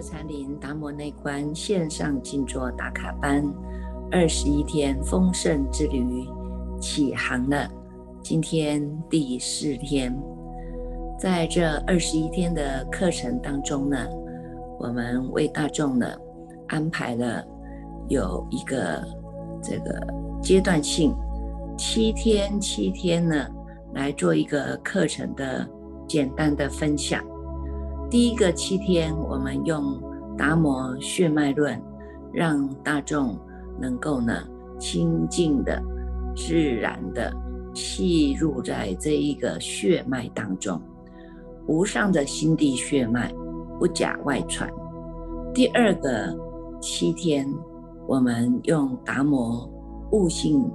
禅林达摩内观线上静坐打卡班，二十一天丰盛之旅起航了。今天第四天，在这二十一天的课程当中呢，我们为大众呢安排了有一个这个阶段性七天七天呢来做一个课程的简单的分享。第一个七天，我们用达摩血脉论，让大众能够呢清净的、自然的吸入在这一个血脉当中，无上的心地血脉，不假外传。第二个七天，我们用达摩悟性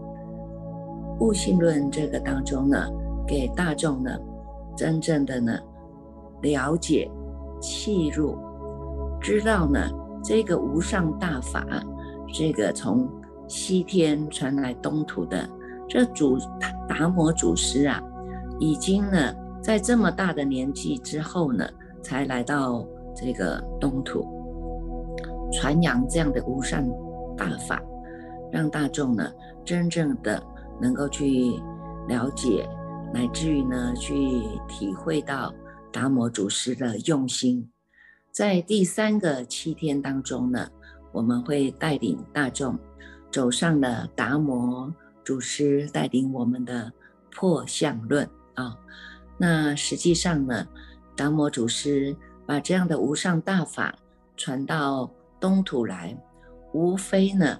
悟性论这个当中呢，给大众呢真正的呢了解。契入，知道呢，这个无上大法，这个从西天传来东土的这主达摩祖师啊，已经呢，在这么大的年纪之后呢，才来到这个东土，传扬这样的无上大法，让大众呢，真正的能够去了解，乃至于呢，去体会到。达摩祖师的用心，在第三个七天当中呢，我们会带领大众走上了达摩祖师带领我们的破相论啊。那实际上呢，达摩祖师把这样的无上大法传到东土来，无非呢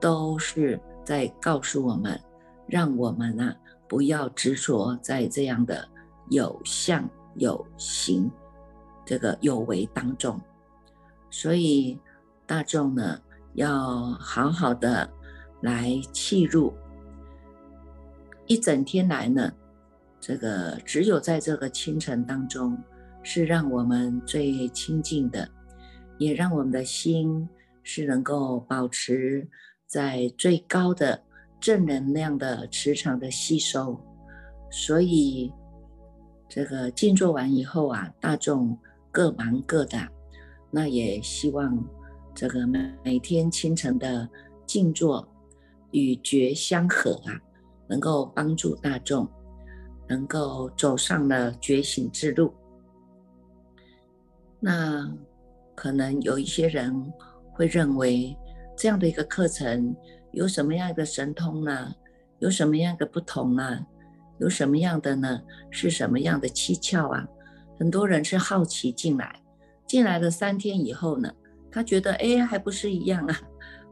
都是在告诉我们，让我们啊不要执着在这样的有相。有形，这个有为当中，所以大众呢要好好的来契入。一整天来呢，这个只有在这个清晨当中，是让我们最亲近的，也让我们的心是能够保持在最高的正能量的磁场的吸收，所以。这个静坐完以后啊，大众各忙各的，那也希望这个每天清晨的静坐与觉相合啊，能够帮助大众能够走上了觉醒之路。那可能有一些人会认为这样的一个课程有什么样的神通呢？有什么样的不同呢？有什么样的呢？是什么样的蹊跷啊？很多人是好奇进来，进来了三天以后呢，他觉得哎，还不是一样啊，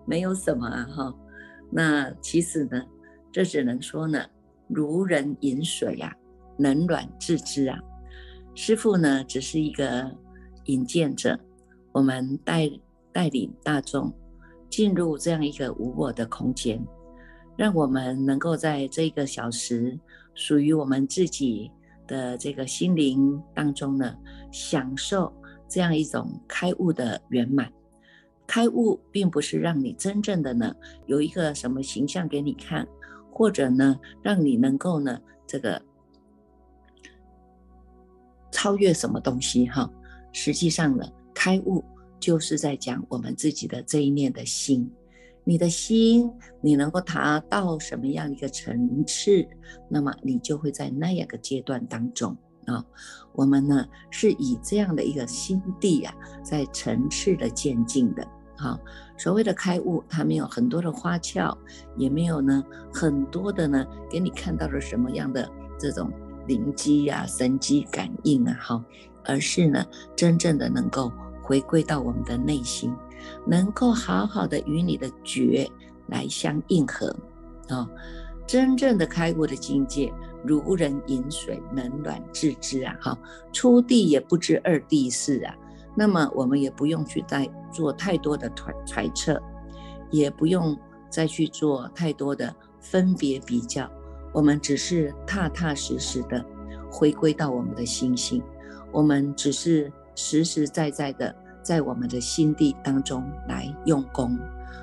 没有什么啊哈。那其实呢，这只能说呢，如人饮水呀，冷暖自知啊。师傅呢，只是一个引荐者，我们带带领大众进入这样一个无我的空间，让我们能够在这一个小时。属于我们自己的这个心灵当中呢，享受这样一种开悟的圆满。开悟并不是让你真正的呢有一个什么形象给你看，或者呢让你能够呢这个超越什么东西哈。实际上呢，开悟就是在讲我们自己的这一念的心。你的心，你能够达到什么样一个层次，那么你就会在那样一个阶段当中啊。我们呢是以这样的一个心地啊，在层次的渐进的。好，所谓的开悟，它没有很多的花俏，也没有呢很多的呢给你看到了什么样的这种灵机呀、神机感应啊，好，而是呢真正的能够回归到我们的内心。能够好好的与你的觉来相应合，啊，真正的开悟的境界，如人饮水，冷暖自知啊，哈，初地也不知二地事啊，那么我们也不用去再做太多的揣揣测，也不用再去做太多的分别比较，我们只是踏踏实实的回归到我们的心性，我们只是实实在在的。在我们的心地当中来用功，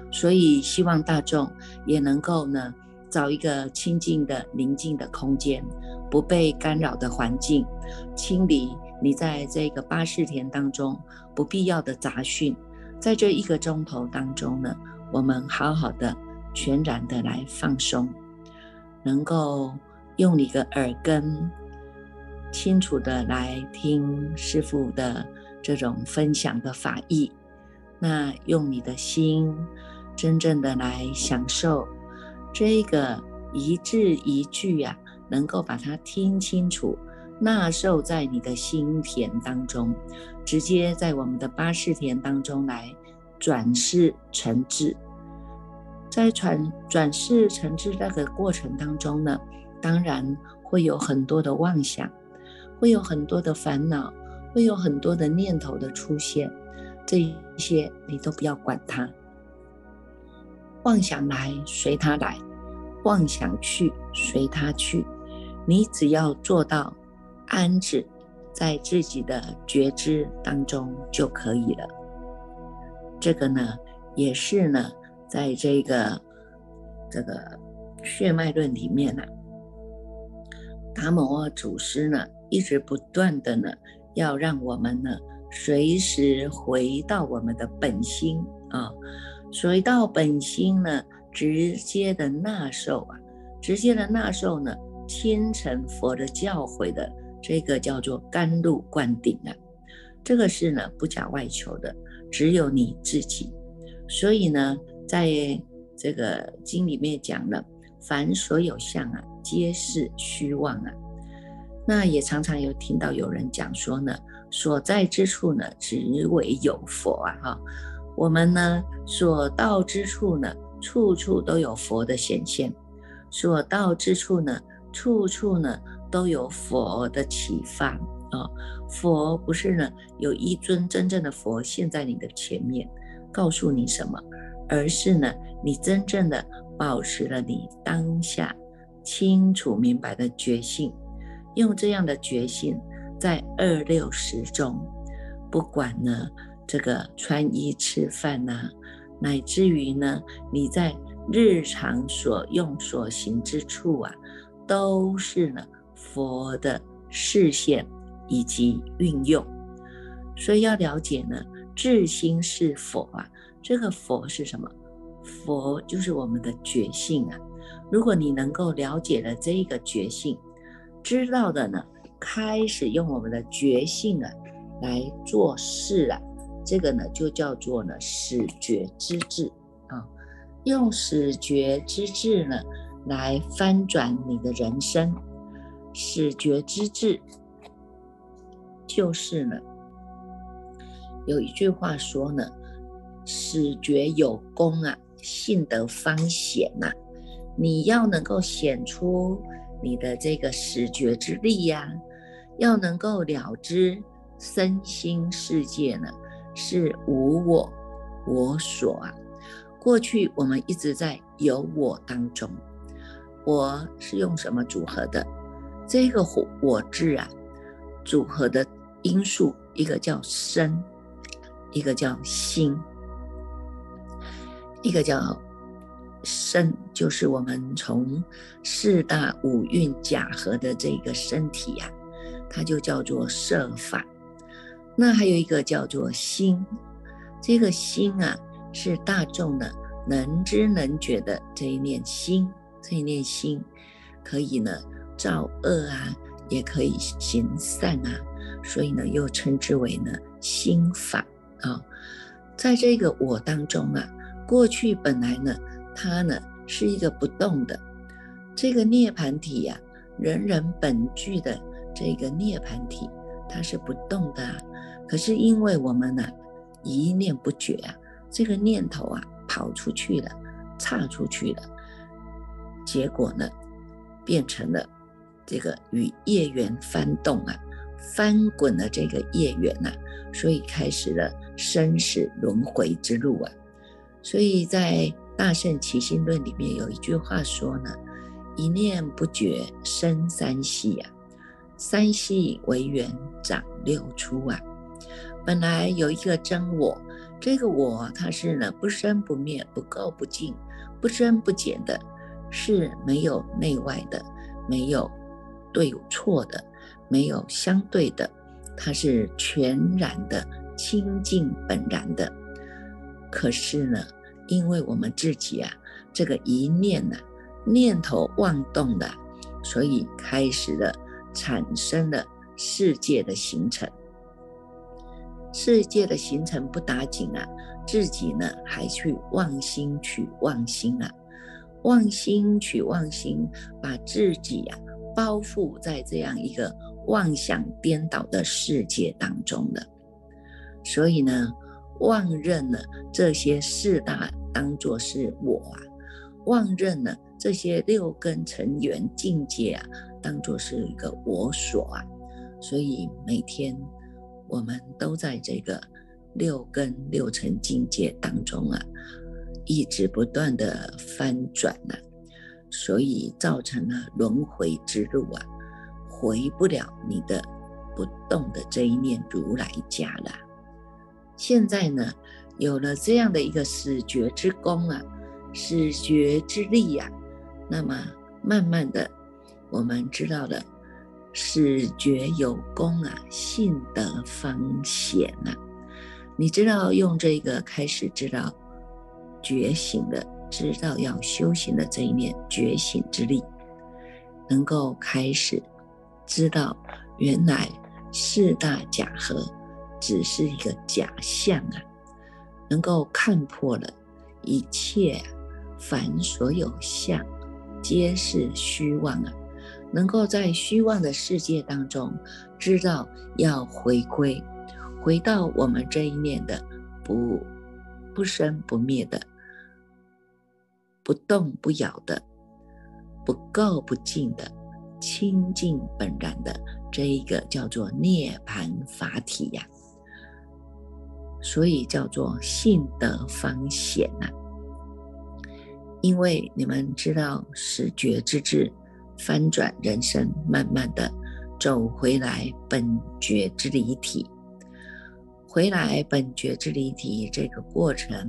所以希望大众也能够呢，找一个清净的宁静的空间，不被干扰的环境，清理你在这个八四田当中不必要的杂讯，在这一个钟头当中呢，我们好好的、全然的来放松，能够用你的耳根清楚的来听师父的这种分享的法义，那用你的心真正的来享受这个一字一句呀，能够把它听清楚。纳受在你的心田当中，直接在我们的八识田当中来转世成智。在转转世成智那个过程当中呢，当然会有很多的妄想，会有很多的烦恼，会有很多的念头的出现。这一些你都不要管它，妄想来随它来，妄想去随它去，你只要做到。安置在自己的觉知当中就可以了。这个呢，也是呢，在这个这个血脉论里面呢，达摩祖师呢，一直不断的呢，要让我们呢，随时回到我们的本心啊，回到本心呢，直接的纳受啊，直接的纳受呢，天成佛的教诲的。这个叫做甘露灌顶啊，这个是呢不假外求的，只有你自己。所以呢，在这个经里面讲了，凡所有相啊，皆是虚妄啊。那也常常有听到有人讲说呢，所在之处呢，只为有佛啊哈。我们呢所到之处呢，处处都有佛的显现；所到之处呢，处处呢。都有佛的启发啊！佛不是呢，有一尊真正的佛现在你的前面，告诉你什么，而是呢，你真正的保持了你当下清楚明白的觉性，用这样的觉性，在二六十中，不管呢这个穿衣吃饭呐，乃至于呢你在日常所用所行之处啊，都是呢。佛的视线以及运用，所以要了解呢，智心是佛啊。这个佛是什么？佛就是我们的觉性啊。如果你能够了解了这一个觉性，知道的呢，开始用我们的觉性啊来做事啊，这个呢就叫做呢始觉之智啊。用始觉之智呢来翻转你的人生。始觉之智，就是呢，有一句话说呢，始觉有功啊，信得方显呐。你要能够显出你的这个始觉之力呀，要能够了知身心世界呢，是无我我所啊。过去我们一直在有我当中，我是用什么组合的？这个我我字啊，组合的因素，一个叫身，一个叫心，一个叫身，就是我们从四大五蕴假合的这个身体呀，它就叫做色法。那还有一个叫做心，这个心啊，是大众的能知能觉的这一念心，这一念心可以呢。造恶啊，也可以行善啊，所以呢，又称之为呢心法啊。在这个我当中啊，过去本来呢，它呢是一个不动的这个涅盘体呀，人人本具的这个涅盘体，它是不动的。可是因为我们呢一念不绝啊，这个念头啊跑出去了，岔出去了，结果呢变成了。这个与业缘翻动啊，翻滚了这个业缘呐，所以开始了生死轮回之路啊。所以在《大圣起心论》里面有一句话说呢：“一念不绝生三系啊，三系为缘长六出啊。”本来有一个真我，这个我它是呢不生不灭、不垢不净、不增不减的，是没有内外的，没有。对错的，没有相对的，它是全然的清净本然的。可是呢，因为我们自己啊，这个一念呢，念头妄动的，所以开始了产生了世界的形成。世界的形成不打紧啊，自己呢还去妄心取妄心啊，妄心取妄心，把自己呀包覆在这样一个妄想颠倒的世界当中了。所以呢，妄认了这些四大当作是我啊，妄认了这些六根成员境界啊，当作是一个我所啊，所以每天。我们都在这个六根六尘境界当中啊，一直不断的翻转呢，所以造成了轮回之路啊，回不了你的不动的这一念如来家了。现在呢，有了这样的一个始觉之功啊，始觉之力呀，那么慢慢的，我们知道了。始觉有功啊，信得方显啊！你知道用这个开始知道觉醒的，知道要修行的这一念觉醒之力，能够开始知道原来四大假合只是一个假象啊，能够看破了一切凡所有相，皆是虚妄啊！能够在虚妄的世界当中，知道要回归，回到我们这一念的不不生不灭的、不动不摇的、不垢不净的清净本然的这一个叫做涅槃法体呀，所以叫做性德方显呐。因为你们知道始觉之智。翻转人生，慢慢的走回来本觉之离体，回来本觉之离体这个过程，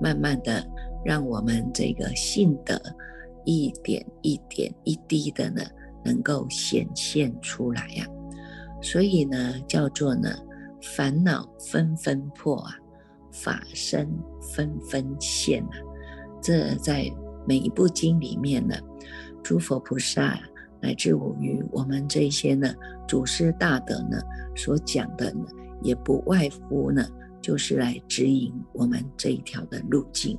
慢慢的让我们这个性德一点一点一滴的呢，能够显现出来呀。所以呢，叫做呢，烦恼纷纷破啊，法身纷纷现啊。这在每一部经里面呢。诸佛菩萨乃至于我们这些呢祖师大德呢所讲的呢，也不外乎呢，就是来指引我们这一条的路径。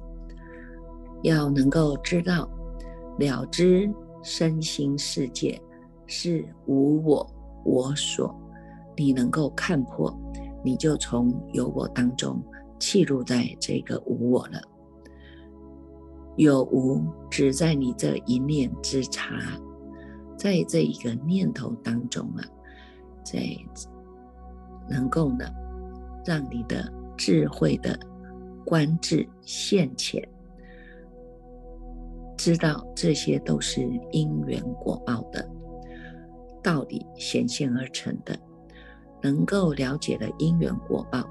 要能够知道了知身心世界是无我我所，你能够看破，你就从有我当中弃入在这个无我了。有无只在你这一念之差，在这一个念头当中啊，在能够呢，让你的智慧的观智现前，知道这些都是因缘果报的道理显现而成的，能够了解了因缘果报，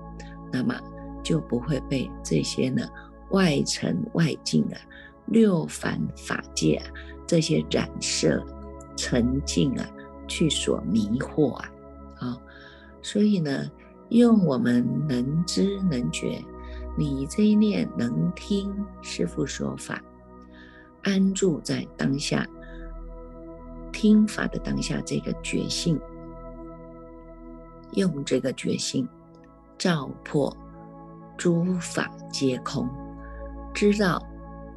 那么就不会被这些呢。外尘外境啊，六凡法界啊，这些染色沉静啊，去所迷惑啊，啊，所以呢，用我们能知能觉，你这一念能听师父说法，安住在当下，听法的当下这个觉性，用这个觉性照破诸法皆空。知道，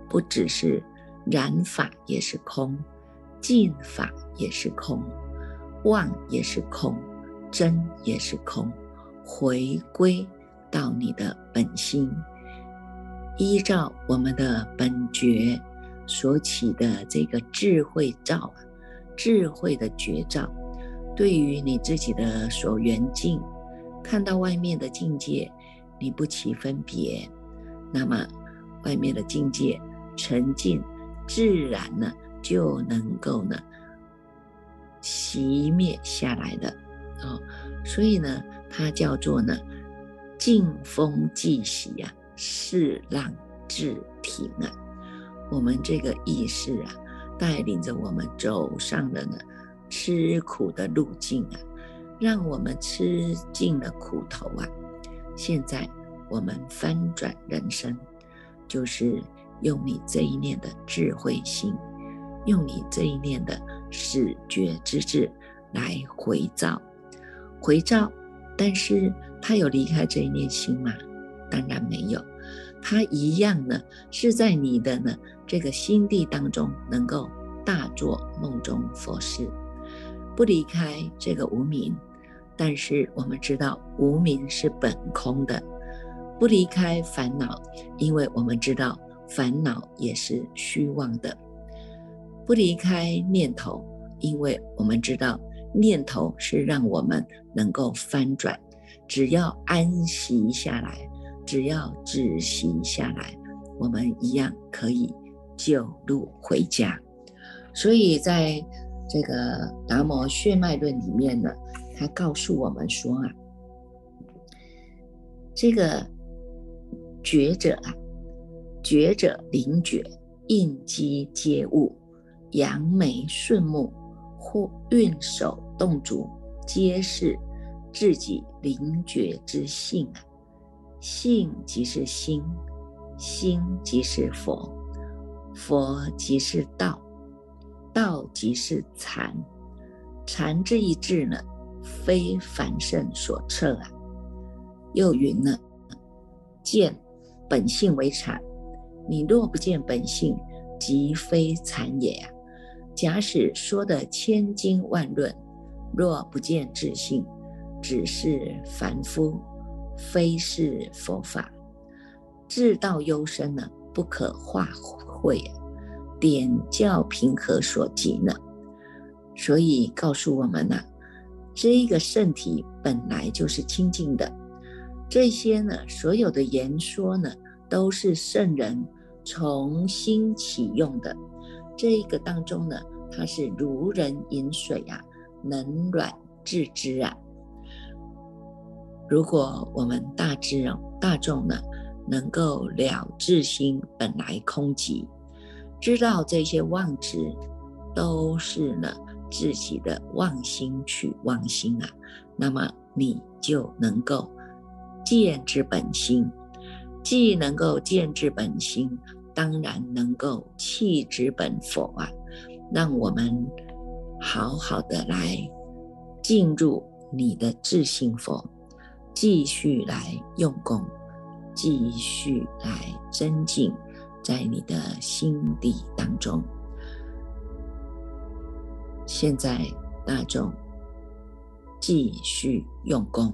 不只是染法也是空，净法也是空，妄也是空，真也是空。回归到你的本心，依照我们的本觉所起的这个智慧照，智慧的觉照，对于你自己的所缘境，看到外面的境界，你不起分别，那么。外面的境界沉静，自然呢就能够呢熄灭下来的啊，所以呢，它叫做呢静风即息啊，势浪自停啊。我们这个意识啊，带领着我们走上了呢吃苦的路径啊，让我们吃尽了苦头啊！现在我们翻转人生，就是用你这一念的智慧心，用你这一念的始觉之智来回照，回照。但是他有离开这一念心吗？当然没有，他一样呢，是在你的呢这个心地当中，能够大做梦中佛事，不离开这个无名。但是我们知道无名是本空的，不离开烦恼，因为我们知道烦恼也是虚妄的；不离开念头，因为我们知道念头是让我们能够翻转。只要安息下来，只要止息下来，我们一样可以救路回家。所以在这个《达摩血脉论》里面呢。他告诉我们说啊，这个觉者啊，觉者灵觉，应机接物，扬眉顺目，或运手动足，皆是自己灵觉之性啊。性即是心，心即是佛，佛即是道，道即是禅，禅这一字呢？非凡圣所测啊！又云呢？见本性为禅，你若不见本性，即非禅也啊！假使说的千经万论，若不见自性，只是凡夫，非是佛法。智道幽深呢，不可化会点教平和所及呢？所以告诉我们呢。这个圣体本来就是清净的，这些呢，所有的言说呢，都是圣人重新启用的。这一个当中呢，它是如人饮水啊，冷暖自知啊。如果我们大智大众呢，能够了自心本来空寂，知道这些妄执都是呢。自己的妄心去妄心啊，那么你就能够见之本心，既能够见之本心，当然能够弃之本佛啊。让我们好好的来进入你的自信佛，继续来用功，继续来增进在你的心底当中。现在大众继续用功。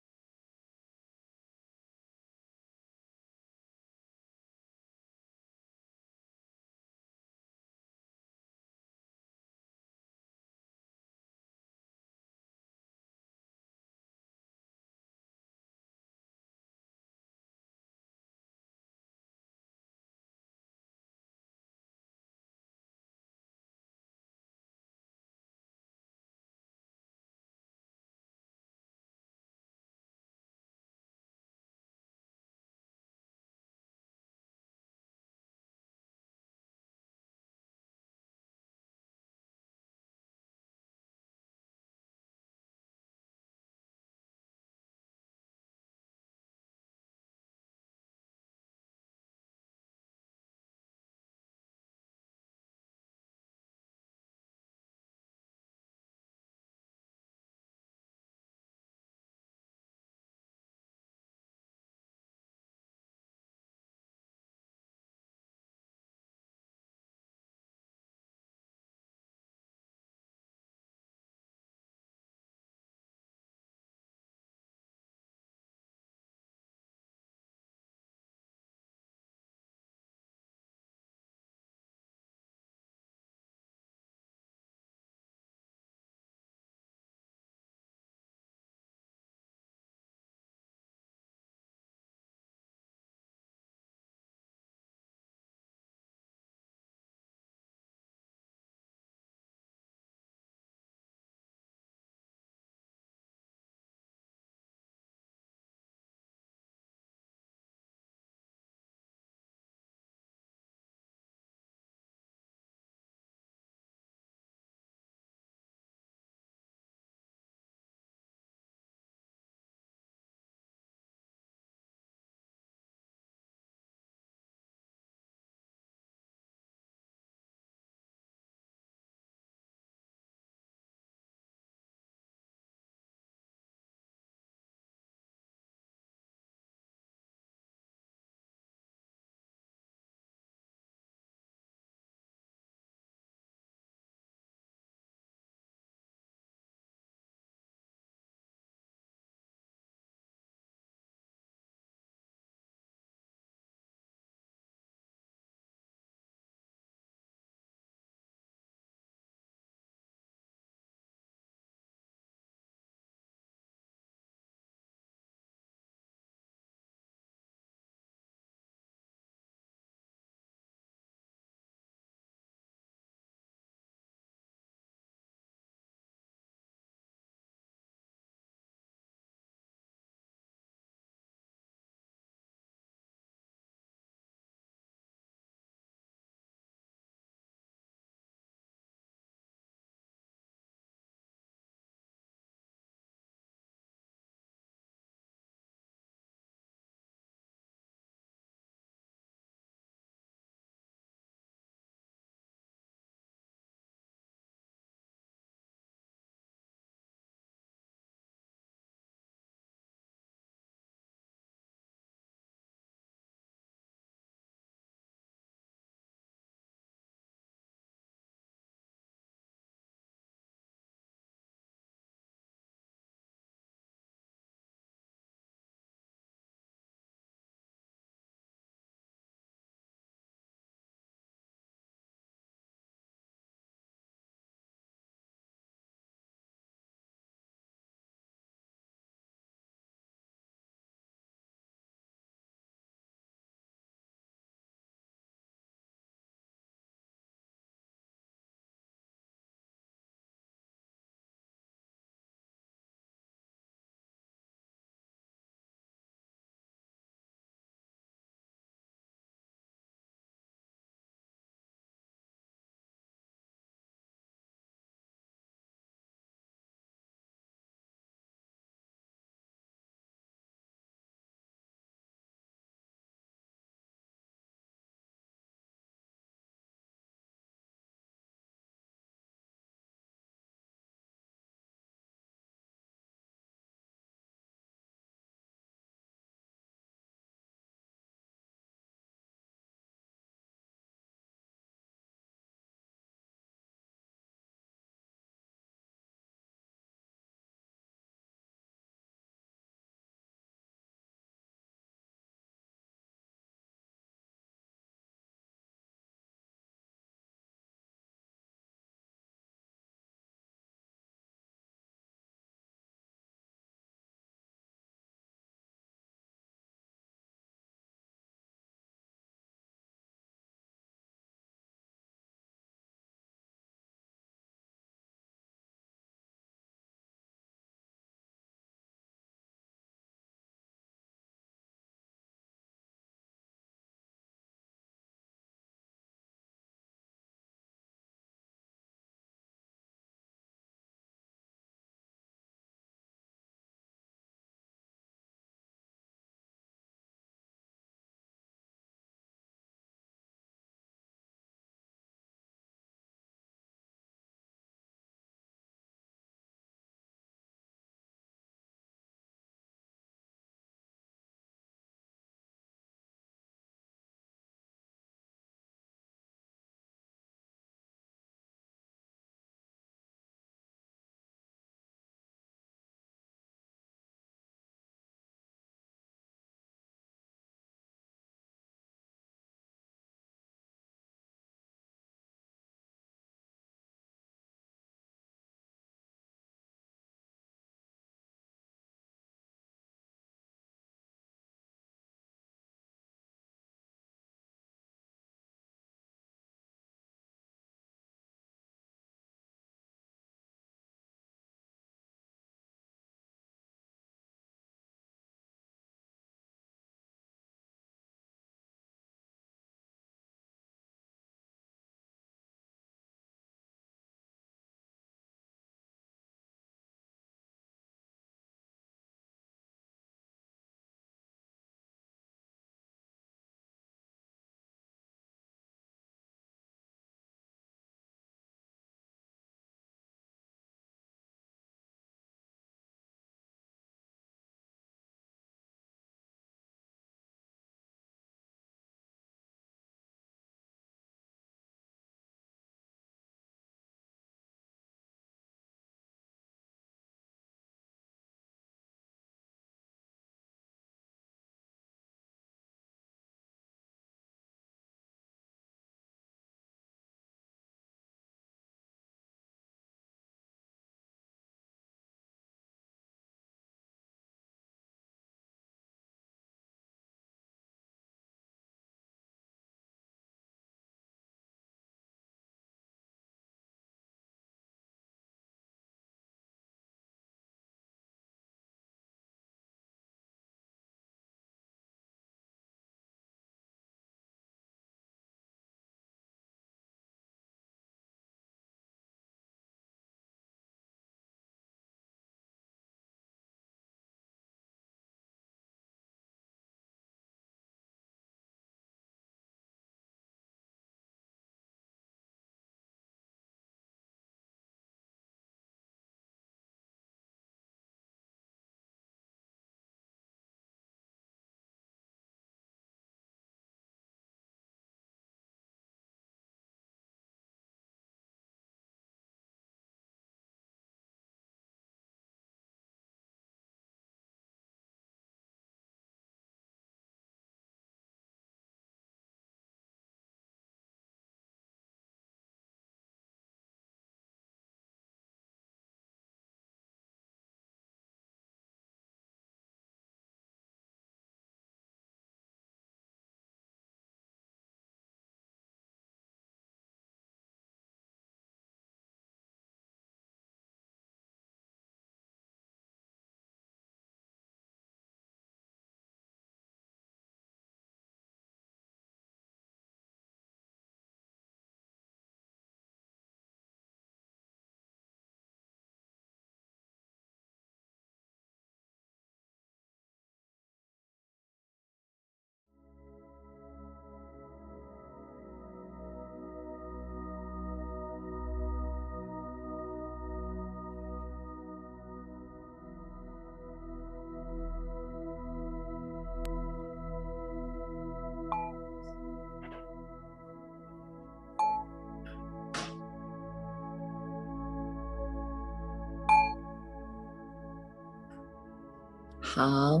好，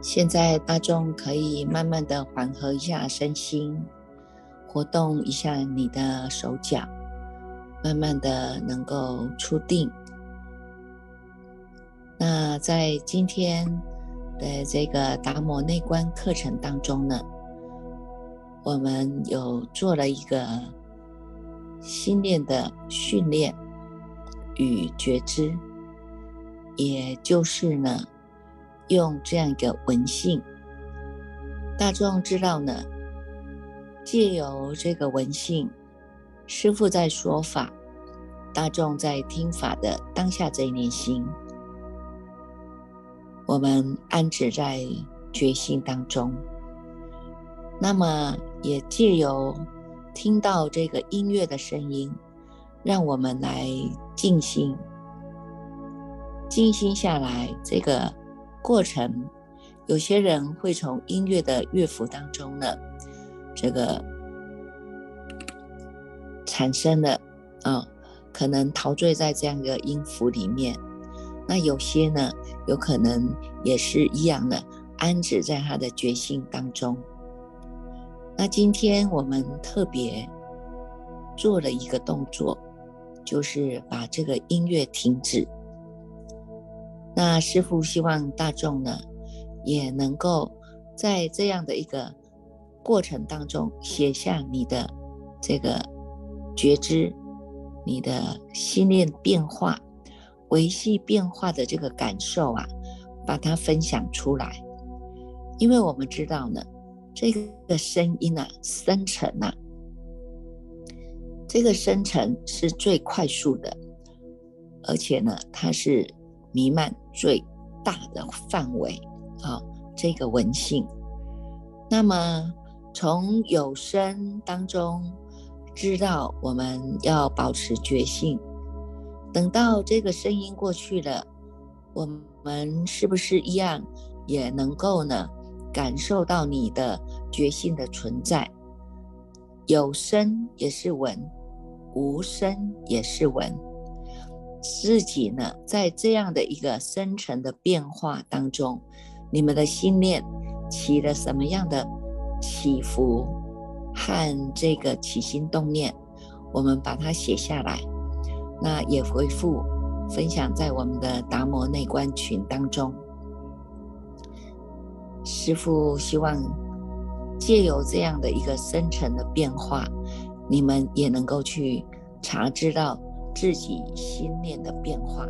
现在大众可以慢慢的缓和一下身心，活动一下你的手脚，慢慢的能够出定。那在今天的这个达摩内观课程当中呢，我们有做了一个心念的训练与觉知，也就是呢，用这样一个文性，大众知道呢，借由这个文性，师父在说法，大众在听法的当下这一念心。我们安止在觉性当中，那么也借由听到这个音乐的声音，让我们来静心，静心下来。这个过程，有些人会从音乐的乐符当中呢，这个产生了啊，可能陶醉在这样一个音符里面。那有些呢，有可能也是一样的，安置在他的觉性当中。那今天我们特别做了一个动作，就是把这个音乐停止。那师父希望大众呢，也能够在这样的一个过程当中，写下你的这个觉知，你的心念变化。维系变化的这个感受啊，把它分享出来，因为我们知道呢，这个声音啊，生成啊，这个生成是最快速的，而且呢，它是弥漫最大的范围啊，这个文性。那么从有声当中知道，我们要保持觉性。等到这个声音过去了，我们是不是一样也能够呢感受到你的觉性的存在？有声也是闻，无声也是闻。自己呢在这样的一个深层的变化当中，你们的心念起了什么样的起伏和这个起心动念？我们把它写下来。那也回复分享在我们的达摩内观群当中。师父希望借由这样的一个深层的变化，你们也能够去查知道自己心念的变化。